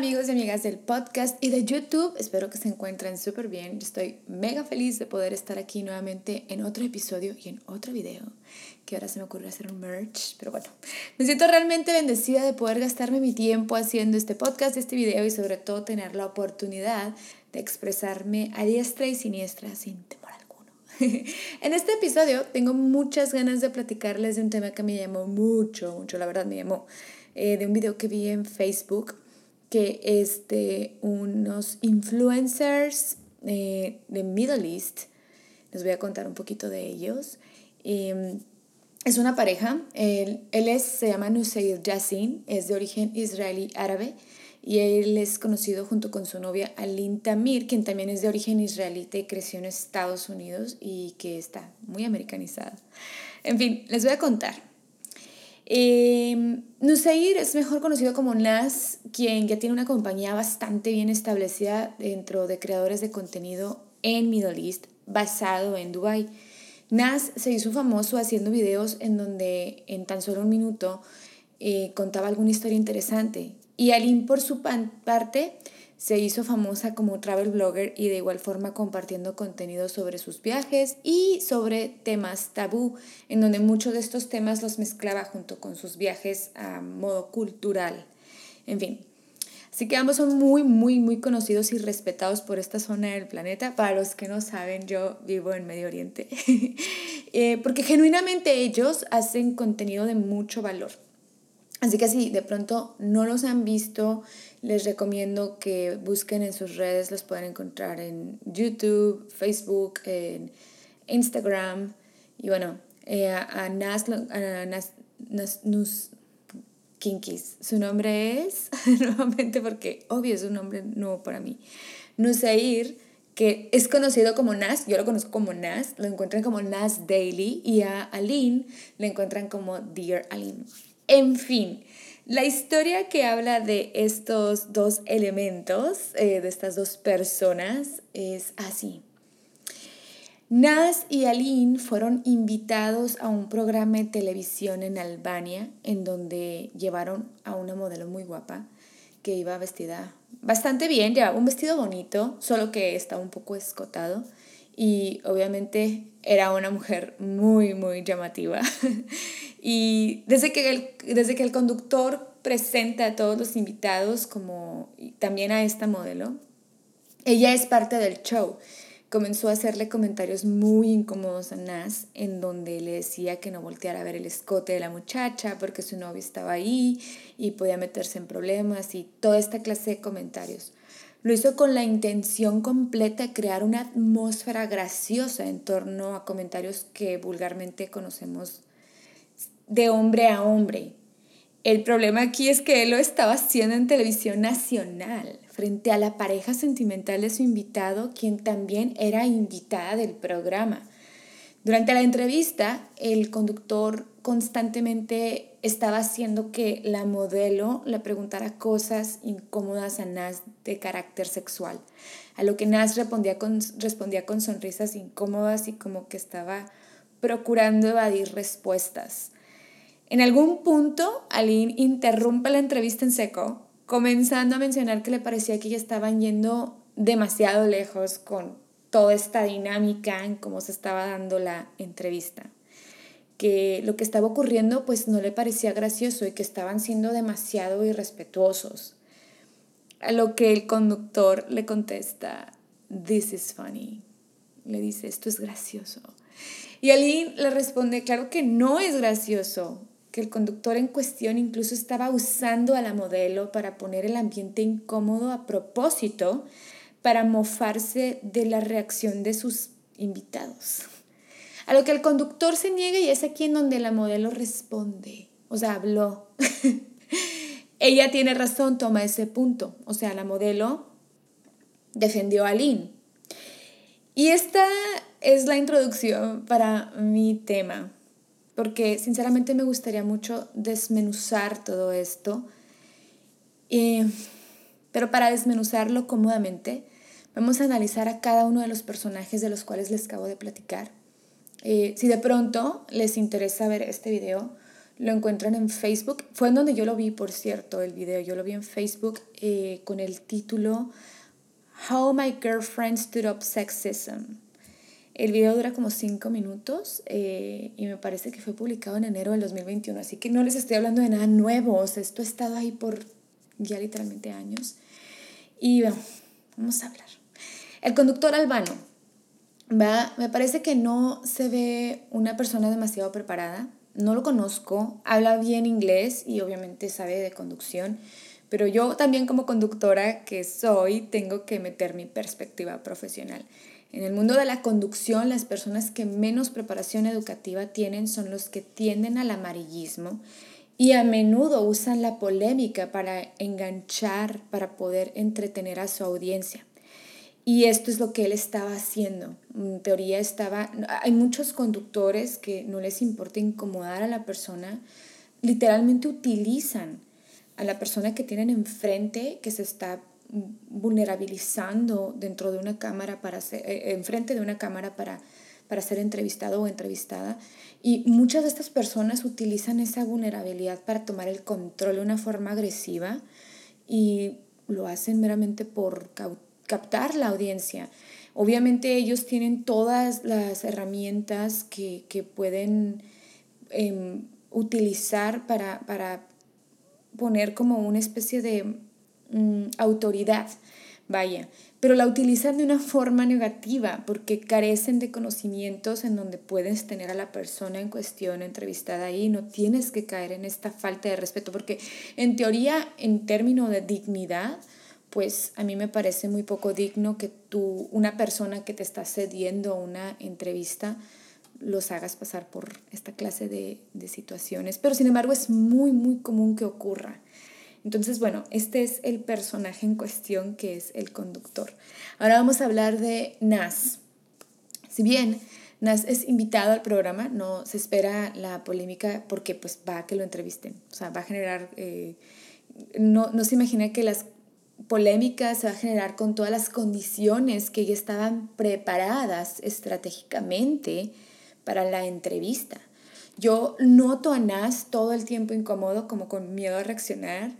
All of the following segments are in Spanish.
amigos y amigas del podcast y de YouTube, espero que se encuentren súper bien. Estoy mega feliz de poder estar aquí nuevamente en otro episodio y en otro video, que ahora se me ocurrió hacer un merch, pero bueno, me siento realmente bendecida de poder gastarme mi tiempo haciendo este podcast, este video y sobre todo tener la oportunidad de expresarme a diestra y siniestra sin temor alguno. en este episodio tengo muchas ganas de platicarles de un tema que me llamó mucho, mucho, la verdad me llamó, eh, de un video que vi en Facebook que es de unos influencers eh, de Middle East. Les voy a contar un poquito de ellos. Em, es una pareja. Él, él es, se llama Nusayr Yassin, es de origen israelí árabe y él es conocido junto con su novia Alin Tamir, quien también es de origen israelita y creció en Estados Unidos y que está muy americanizada. En fin, les voy a contar. Eh, Nuseir es mejor conocido como Nas, quien ya tiene una compañía bastante bien establecida dentro de creadores de contenido en Middle East, basado en Dubai. Nas se hizo famoso haciendo videos en donde en tan solo un minuto eh, contaba alguna historia interesante. Y Alim, por su parte, se hizo famosa como travel blogger y de igual forma compartiendo contenido sobre sus viajes y sobre temas tabú, en donde muchos de estos temas los mezclaba junto con sus viajes a modo cultural. En fin. Así que ambos son muy, muy, muy conocidos y respetados por esta zona del planeta. Para los que no saben, yo vivo en Medio Oriente. Eh, porque genuinamente ellos hacen contenido de mucho valor. Así que si de pronto no los han visto, les recomiendo que busquen en sus redes, los pueden encontrar en YouTube, Facebook, en Instagram. Y bueno, eh, a, Nas, a Nas, Nus Kinkis. Su nombre es, nuevamente porque obvio es un nombre nuevo para mí, Nusair, que es conocido como Nas, yo lo conozco como Nas, lo encuentran como Nas Daily y a Aline le encuentran como Dear Aline. En fin, la historia que habla de estos dos elementos, eh, de estas dos personas, es así. Nas y Aline fueron invitados a un programa de televisión en Albania, en donde llevaron a una modelo muy guapa que iba vestida bastante bien, llevaba un vestido bonito, solo que estaba un poco escotado y obviamente era una mujer muy, muy llamativa. y desde que, el, desde que el conductor presenta a todos los invitados como también a esta modelo, ella es parte del show. Comenzó a hacerle comentarios muy incómodos a Nas, en donde le decía que no volteara a ver el escote de la muchacha porque su novio estaba ahí y podía meterse en problemas y toda esta clase de comentarios. Lo hizo con la intención completa de crear una atmósfera graciosa en torno a comentarios que vulgarmente conocemos de hombre a hombre. El problema aquí es que él lo estaba haciendo en televisión nacional, frente a la pareja sentimental de su invitado, quien también era invitada del programa. Durante la entrevista, el conductor constantemente estaba haciendo que la modelo le preguntara cosas incómodas a Nas de carácter sexual, a lo que Nas respondía con, respondía con sonrisas incómodas y como que estaba procurando evadir respuestas. En algún punto, Aline interrumpe la entrevista en seco, comenzando a mencionar que le parecía que ya estaban yendo demasiado lejos con toda esta dinámica en cómo se estaba dando la entrevista. Que lo que estaba ocurriendo pues no le parecía gracioso y que estaban siendo demasiado irrespetuosos. A lo que el conductor le contesta, This is funny. Le dice, esto es gracioso. Y Aline le responde, claro que no es gracioso, que el conductor en cuestión incluso estaba usando a la modelo para poner el ambiente incómodo a propósito para mofarse de la reacción de sus invitados. A lo que el conductor se niega y es aquí en donde la modelo responde, o sea, habló. Ella tiene razón, toma ese punto. O sea, la modelo defendió a Lynn. Y esta es la introducción para mi tema, porque sinceramente me gustaría mucho desmenuzar todo esto. Eh, pero para desmenuzarlo cómodamente, Vamos a analizar a cada uno de los personajes de los cuales les acabo de platicar. Eh, si de pronto les interesa ver este video, Lo encuentran en Facebook. Fue en donde yo lo vi, por cierto, el video. Yo lo vi en Facebook eh, con el título How My Girlfriend Stood Up Sexism. El video dura como cinco minutos eh, y me parece que fue publicado en enero del 2021, así que no les estoy hablando de nada nuevo, esto ha estado ahí por ya literalmente años. Y bueno, vamos a hablar. El conductor albano, va, me parece que no se ve una persona demasiado preparada, no lo conozco, habla bien inglés y obviamente sabe de conducción, pero yo también como conductora que soy tengo que meter mi perspectiva profesional. En el mundo de la conducción, las personas que menos preparación educativa tienen son los que tienden al amarillismo y a menudo usan la polémica para enganchar, para poder entretener a su audiencia. Y esto es lo que él estaba haciendo. En teoría estaba, hay muchos conductores que no les importa incomodar a la persona, literalmente utilizan a la persona que tienen enfrente, que se está vulnerabilizando dentro de una cámara para ser, eh, enfrente de una cámara para, para ser entrevistado o entrevistada. Y muchas de estas personas utilizan esa vulnerabilidad para tomar el control de una forma agresiva y lo hacen meramente por captar la audiencia. Obviamente ellos tienen todas las herramientas que, que pueden em, utilizar para, para poner como una especie de Mm, autoridad, vaya, pero la utilizan de una forma negativa porque carecen de conocimientos en donde puedes tener a la persona en cuestión entrevistada ahí, no tienes que caer en esta falta de respeto porque en teoría, en términos de dignidad, pues a mí me parece muy poco digno que tú, una persona que te está cediendo una entrevista, los hagas pasar por esta clase de, de situaciones. Pero sin embargo es muy, muy común que ocurra. Entonces, bueno, este es el personaje en cuestión que es el conductor. Ahora vamos a hablar de Nas. Si bien Nas es invitado al programa, no se espera la polémica porque pues va a que lo entrevisten. O sea, va a generar, eh, no, no se imagina que las polémicas se va a generar con todas las condiciones que ya estaban preparadas estratégicamente para la entrevista. Yo noto a Nas todo el tiempo incómodo, como con miedo a reaccionar.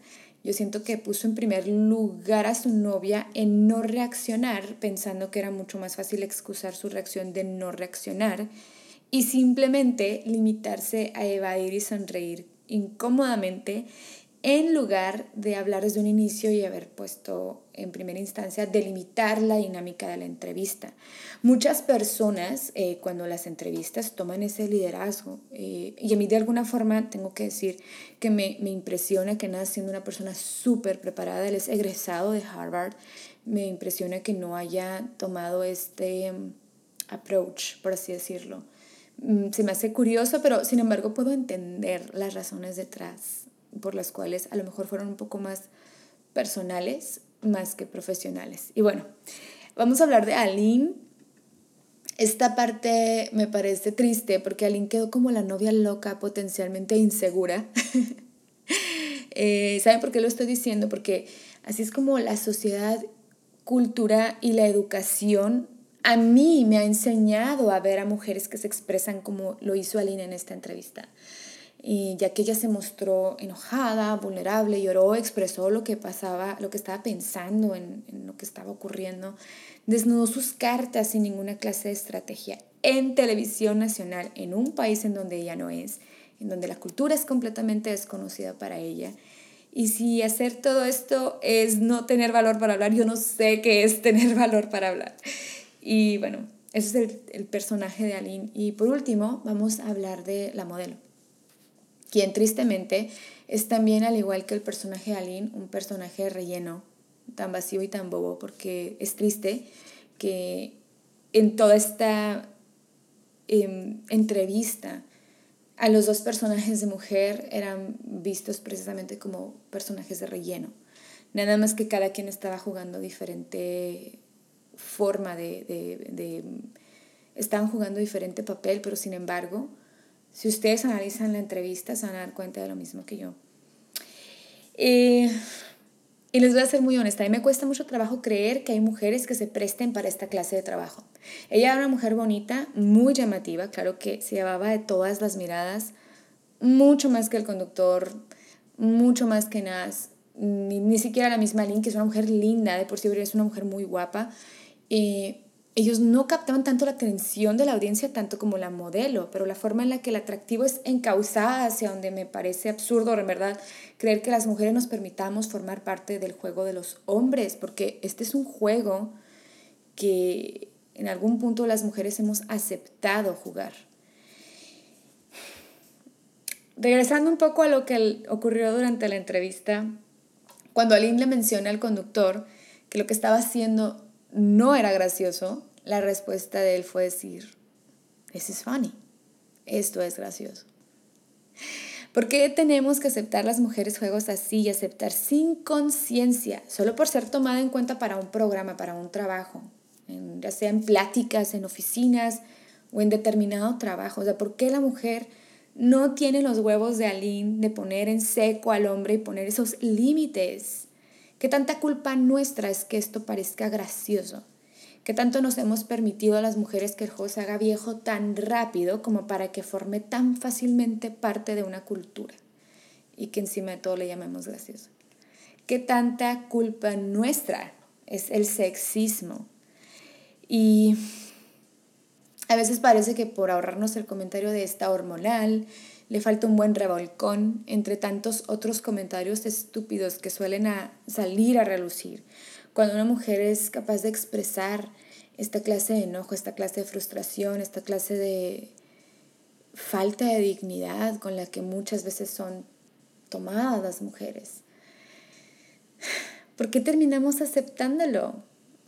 Yo siento que puso en primer lugar a su novia en no reaccionar, pensando que era mucho más fácil excusar su reacción de no reaccionar y simplemente limitarse a evadir y sonreír incómodamente en lugar de hablar desde un inicio y haber puesto en primera instancia delimitar la dinámica de la entrevista. Muchas personas eh, cuando las entrevistas toman ese liderazgo eh, y a mí de alguna forma tengo que decir que me, me impresiona que nada siendo una persona súper preparada, él es egresado de Harvard, me impresiona que no haya tomado este mm, approach, por así decirlo. Mm, se me hace curioso, pero sin embargo puedo entender las razones detrás por las cuales a lo mejor fueron un poco más personales más que profesionales. Y bueno, vamos a hablar de Aline. Esta parte me parece triste porque Aline quedó como la novia loca, potencialmente insegura. eh, ¿Saben por qué lo estoy diciendo? Porque así es como la sociedad, cultura y la educación a mí me ha enseñado a ver a mujeres que se expresan como lo hizo Aline en esta entrevista y ya que ella se mostró enojada, vulnerable, lloró, expresó lo que pasaba, lo que estaba pensando en, en, lo que estaba ocurriendo, desnudó sus cartas sin ninguna clase de estrategia en televisión nacional, en un país en donde ella no es, en donde la cultura es completamente desconocida para ella. Y si hacer todo esto es no tener valor para hablar, yo no sé qué es tener valor para hablar. Y bueno, ese es el, el personaje de Aline. Y por último, vamos a hablar de la modelo quien tristemente es también, al igual que el personaje de Aline, un personaje relleno, tan vacío y tan bobo, porque es triste que en toda esta em, entrevista a los dos personajes de mujer eran vistos precisamente como personajes de relleno. Nada más que cada quien estaba jugando diferente forma de, de, de estaban jugando diferente papel, pero sin embargo, si ustedes analizan la entrevista, se van a dar cuenta de lo mismo que yo. Eh, y les voy a ser muy honesta, a mí me cuesta mucho trabajo creer que hay mujeres que se presten para esta clase de trabajo. Ella era una mujer bonita, muy llamativa, claro que se llevaba de todas las miradas mucho más que el conductor, mucho más que Nas, ni, ni siquiera la misma Lynn, que es una mujer linda, de por sí es una mujer muy guapa. Eh, ellos no captaban tanto la atención de la audiencia tanto como la modelo, pero la forma en la que el atractivo es encauzada hacia donde me parece absurdo, en verdad, creer que las mujeres nos permitamos formar parte del juego de los hombres, porque este es un juego que en algún punto las mujeres hemos aceptado jugar. Regresando un poco a lo que ocurrió durante la entrevista, cuando Aline le menciona al conductor que lo que estaba haciendo no era gracioso, la respuesta de él fue decir, this is funny, esto es gracioso. ¿Por qué tenemos que aceptar las mujeres juegos así y aceptar sin conciencia, solo por ser tomada en cuenta para un programa, para un trabajo, ya sea en pláticas, en oficinas o en determinado trabajo? O sea, ¿por qué la mujer no tiene los huevos de Aline de poner en seco al hombre y poner esos límites? ¿Qué tanta culpa nuestra es que esto parezca gracioso? ¿Qué tanto nos hemos permitido a las mujeres que el juego se haga viejo tan rápido como para que forme tan fácilmente parte de una cultura? Y que encima de todo le llamemos gracioso. ¿Qué tanta culpa nuestra es el sexismo? Y a veces parece que por ahorrarnos el comentario de esta hormonal, le falta un buen revolcón entre tantos otros comentarios estúpidos que suelen salir a relucir. Cuando una mujer es capaz de expresar esta clase de enojo, esta clase de frustración, esta clase de falta de dignidad con la que muchas veces son tomadas las mujeres. ¿Por qué terminamos aceptándolo?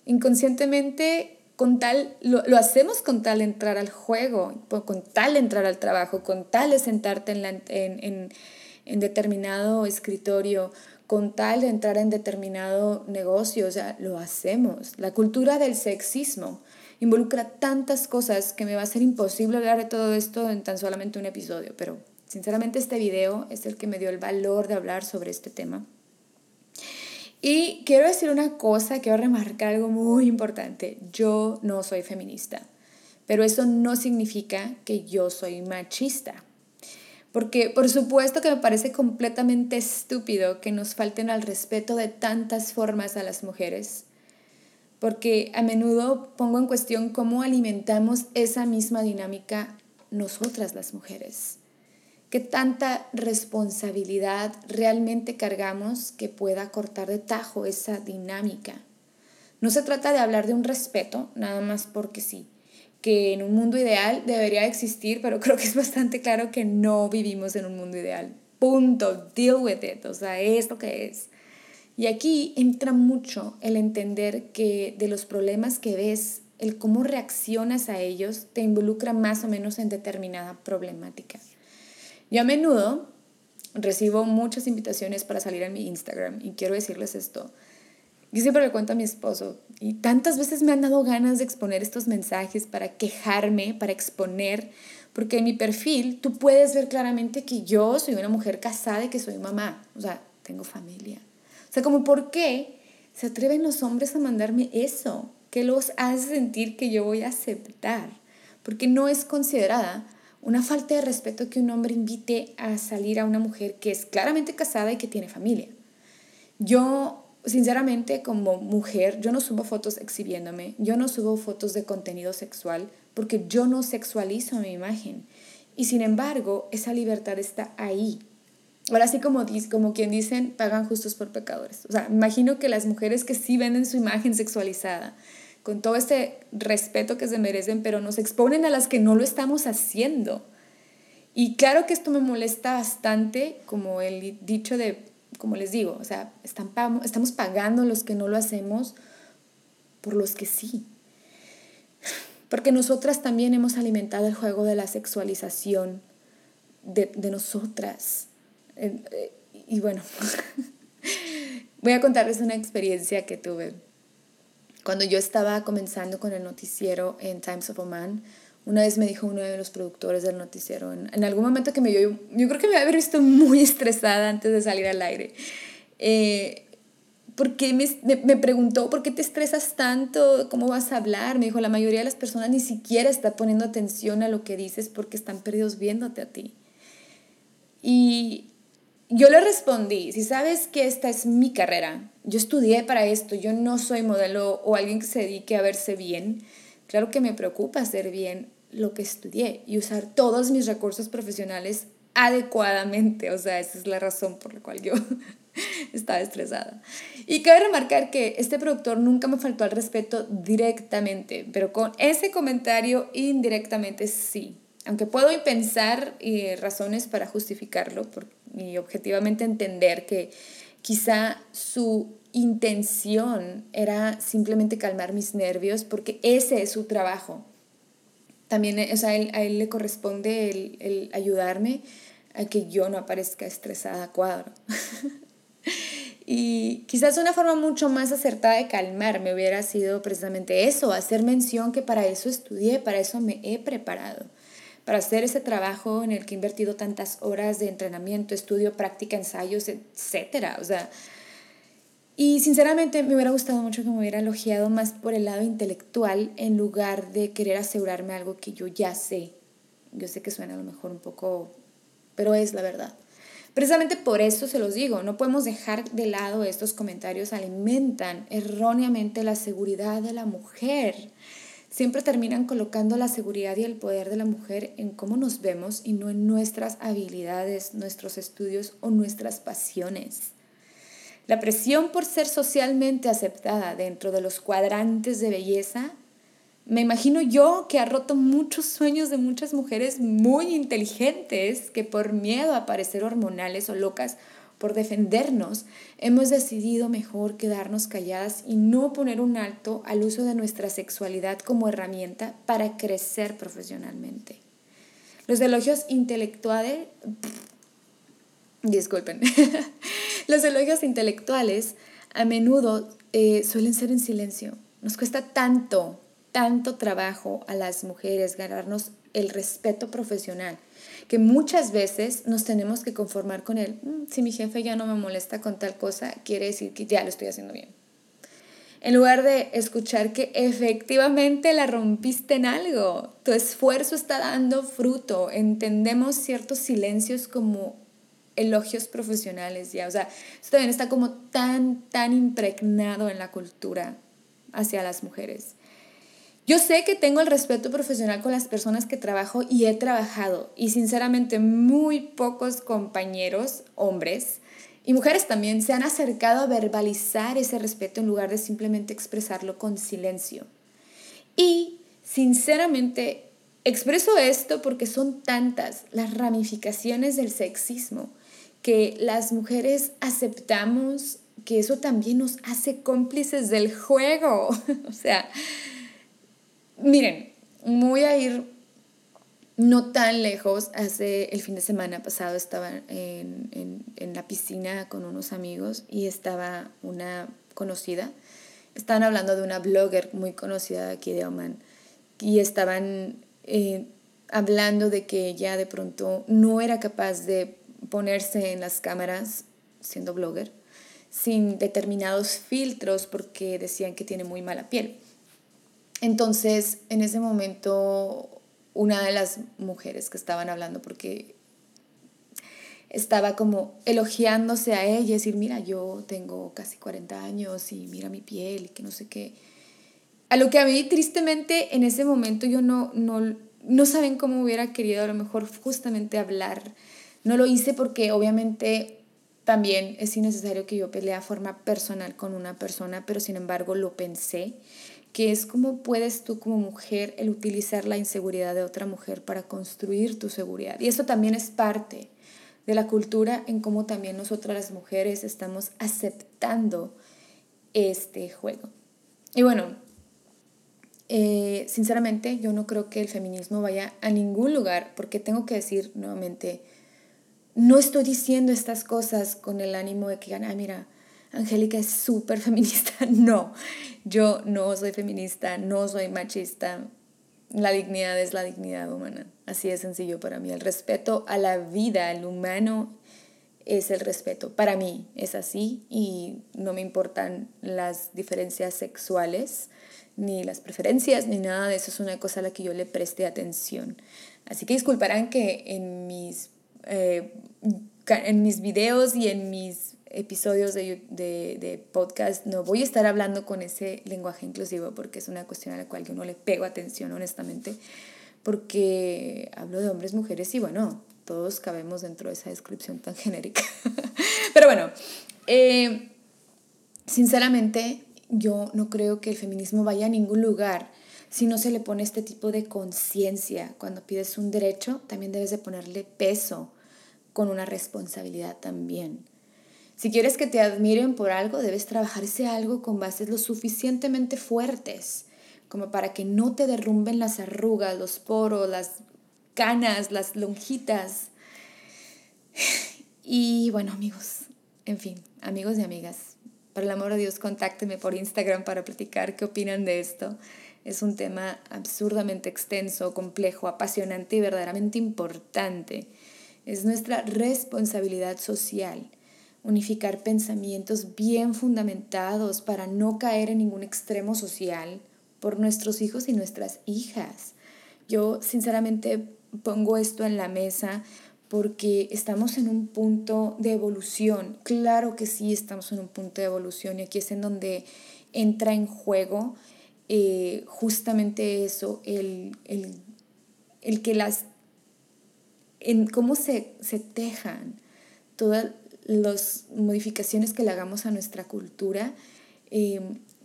Inconscientemente con tal, lo, hacemos con tal entrar al juego, con tal entrar al trabajo, con tal de sentarte en, en, en, determinado escritorio, con tal de entrar en determinado negocio, o sea, lo hacemos. La cultura del sexismo involucra tantas cosas que me va a ser imposible hablar de todo esto en tan solamente un episodio, pero sinceramente este video es el que me dio el valor de hablar sobre este tema. Y quiero decir una cosa, quiero remarcar algo muy importante. Yo no soy feminista, pero eso no significa que yo soy machista. Porque por supuesto que me parece completamente estúpido que nos falten al respeto de tantas formas a las mujeres. Porque a menudo pongo en cuestión cómo alimentamos esa misma dinámica nosotras las mujeres qué tanta responsabilidad realmente cargamos que pueda cortar de tajo esa dinámica. No se trata de hablar de un respeto, nada más porque sí, que en un mundo ideal debería existir, pero creo que es bastante claro que no vivimos en un mundo ideal. Punto, deal with it, o sea, es lo que es. Y aquí entra mucho el entender que de los problemas que ves, el cómo reaccionas a ellos te involucra más o menos en determinada problemática. Yo a menudo recibo muchas invitaciones para salir en mi Instagram y quiero decirles esto. Yo siempre le cuento a mi esposo y tantas veces me han dado ganas de exponer estos mensajes para quejarme, para exponer, porque en mi perfil tú puedes ver claramente que yo soy una mujer casada y que soy mamá, o sea, tengo familia. O sea, como por qué se atreven los hombres a mandarme eso? ¿Qué los hace sentir que yo voy a aceptar? Porque no es considerada una falta de respeto que un hombre invite a salir a una mujer que es claramente casada y que tiene familia. Yo, sinceramente, como mujer, yo no subo fotos exhibiéndome, yo no subo fotos de contenido sexual porque yo no sexualizo mi imagen. Y sin embargo, esa libertad está ahí. Ahora sí, como, como quien dicen, pagan justos por pecadores. O sea, imagino que las mujeres que sí venden su imagen sexualizada, con todo este respeto que se merecen, pero nos exponen a las que no lo estamos haciendo. Y claro que esto me molesta bastante, como el dicho de, como les digo, o sea, estamos pagando los que no lo hacemos por los que sí. Porque nosotras también hemos alimentado el juego de la sexualización de, de nosotras. Eh, y bueno, voy a contarles una experiencia que tuve cuando yo estaba comenzando con el noticiero en Times of Oman, una vez me dijo uno de los productores del noticiero, en, algún momento que me vio, yo creo que me había visto muy estresada antes de salir al aire, eh, porque me, me, preguntó, ¿por qué te estresas tanto? ¿Cómo vas a hablar? Me dijo, la mayoría de las personas ni siquiera está poniendo atención a lo que dices porque están perdidos viéndote a ti. Y yo le respondí, si sabes que esta es mi carrera, yo estudié para esto, yo no soy modelo o alguien que se dedique a verse bien, claro que me preocupa hacer bien lo que estudié y usar todos mis recursos profesionales adecuadamente, o sea, esa es la razón por la cual yo estaba estresada. Y cabe remarcar que este productor nunca me faltó al respeto directamente, pero con ese comentario indirectamente sí. Aunque puedo pensar y razones para justificarlo y objetivamente entender que quizá su intención era simplemente calmar mis nervios porque ese es su trabajo. También o sea, a él le corresponde el, el ayudarme a que yo no aparezca estresada a cuadro. y quizás una forma mucho más acertada de calmarme hubiera sido precisamente eso, hacer mención que para eso estudié, para eso me he preparado, para hacer ese trabajo en el que he invertido tantas horas de entrenamiento, estudio, práctica, ensayos, etc. O sea, y sinceramente me hubiera gustado mucho que me hubiera elogiado más por el lado intelectual en lugar de querer asegurarme algo que yo ya sé. Yo sé que suena a lo mejor un poco, pero es la verdad. Precisamente por eso se los digo, no podemos dejar de lado estos comentarios, alimentan erróneamente la seguridad de la mujer. Siempre terminan colocando la seguridad y el poder de la mujer en cómo nos vemos y no en nuestras habilidades, nuestros estudios o nuestras pasiones. La presión por ser socialmente aceptada dentro de los cuadrantes de belleza me imagino yo que ha roto muchos sueños de muchas mujeres muy inteligentes que por miedo a parecer hormonales o locas, por defendernos, hemos decidido mejor quedarnos calladas y no poner un alto al uso de nuestra sexualidad como herramienta para crecer profesionalmente. Los elogios intelectuales... Disculpen. Los elogios intelectuales a menudo eh, suelen ser en silencio. Nos cuesta tanto tanto trabajo a las mujeres ganarnos el respeto profesional, que muchas veces nos tenemos que conformar con él. Mm, si mi jefe ya no me molesta con tal cosa, quiere decir que ya lo estoy haciendo bien. En lugar de escuchar que efectivamente la rompiste en algo, tu esfuerzo está dando fruto, entendemos ciertos silencios como elogios profesionales ya, o sea, esto también está como tan, tan impregnado en la cultura hacia las mujeres. Yo sé que tengo el respeto profesional con las personas que trabajo y he trabajado y sinceramente muy pocos compañeros, hombres y mujeres también, se han acercado a verbalizar ese respeto en lugar de simplemente expresarlo con silencio. Y sinceramente expreso esto porque son tantas las ramificaciones del sexismo que las mujeres aceptamos que eso también nos hace cómplices del juego. o sea, Miren, voy a ir no tan lejos. Hace el fin de semana pasado estaba en, la piscina con unos amigos y estaba una conocida. Estaban hablando de una blogger muy conocida aquí de Oman y estaban eh, hablando de que ella de pronto no era capaz de ponerse en las cámaras siendo blogger sin determinados filtros porque decían que tiene muy mala piel. Entonces, en ese momento, una de las mujeres que estaban hablando, porque estaba como elogiándose a ella, decir, mira, yo tengo casi 40 años y mira mi piel y que no sé qué. A lo que a mí, tristemente, en ese momento yo no, no, no saben cómo hubiera querido a lo mejor justamente hablar. No lo hice porque obviamente también es innecesario que yo pelee a forma personal con una persona, pero sin embargo lo pensé que es cómo puedes tú como mujer el utilizar la inseguridad de otra mujer para construir tu seguridad. Y eso también es parte de la cultura en cómo también nosotras las mujeres estamos aceptando este juego. Y bueno, eh, sinceramente yo no creo que el feminismo vaya a ningún lugar porque tengo que decir nuevamente, no estoy diciendo estas cosas con el ánimo de que, ah, mira, Angélica es súper feminista. No, yo no soy feminista, no soy machista. La dignidad es la dignidad humana. Así de sencillo para mí. El respeto a la vida, al humano, es el respeto. Para mí es así y no me importan las diferencias sexuales, ni las preferencias, ni nada de eso. Es una cosa a la que yo le preste atención. Así que disculparán que en mis eh, en mis videos y en mis episodios de, de, de, podcast no voy a estar hablando con ese lenguaje inclusivo porque es una cuestión a la cual yo no le pego atención honestamente porque hablo de hombres, mujeres y bueno, todos cabemos dentro de esa descripción tan genérica. Pero bueno, eh, sinceramente yo no creo que el feminismo vaya a ningún lugar si no se le pone este tipo de conciencia. Cuando pides un derecho, también debes de ponerle peso con una responsabilidad también. Si quieres que te admiren por algo, debes trabajar ese algo con bases lo suficientemente fuertes como para que no te derrumben las arrugas, los poros, las canas, las lonjitas. Y bueno, amigos, en fin, amigos y amigas, por el amor de Dios, contáctenme por Instagram para platicar qué opinan de esto. Es un tema absurdamente extenso, complejo, apasionante y verdaderamente importante. Es nuestra responsabilidad social unificar pensamientos bien fundamentados para no caer en ningún extremo social por nuestros hijos y nuestras hijas. Yo sinceramente pongo esto en la mesa porque estamos en un punto de evolución. Claro que sí estamos en un punto de evolución y aquí es en donde entra en juego eh, justamente eso, el, el, el, que las, en cómo se, se tejan todas las modificaciones que le hagamos a nuestra cultura eh,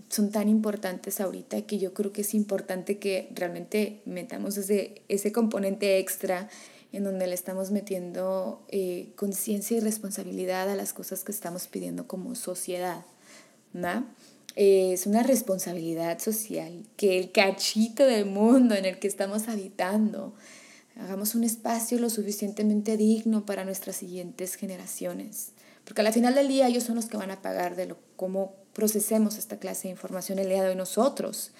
son tan importantes ahorita que yo creo que es importante que realmente metamos ese, ese componente extra en donde le estamos metiendo eh, conciencia y responsabilidad a las cosas que estamos pidiendo como sociedad. ¿no? Eh, es una responsabilidad social que el cachito del mundo en el que estamos habitando hagamos un espacio lo suficientemente digno para nuestras siguientes generaciones. Porque al final del día ellos son los que van a pagar de lo, cómo procesemos esta clase de información el día de hoy nosotros.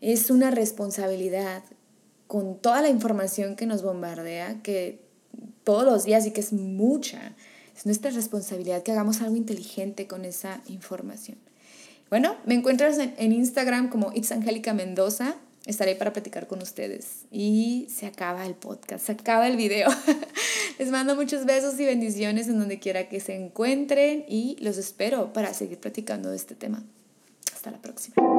Es una responsabilidad con toda la información que nos bombardea, que todos los días y que es mucha. Es nuestra responsabilidad que hagamos algo inteligente con esa información. Bueno, me encuentras en, Instagram como It's Angélica Mendoza estaré para platicar con ustedes. Y se acaba el podcast, se acaba el video. Les mando muchos besos y bendiciones en donde quiera que se encuentren y los espero para seguir platicando de este tema. Hasta la próxima.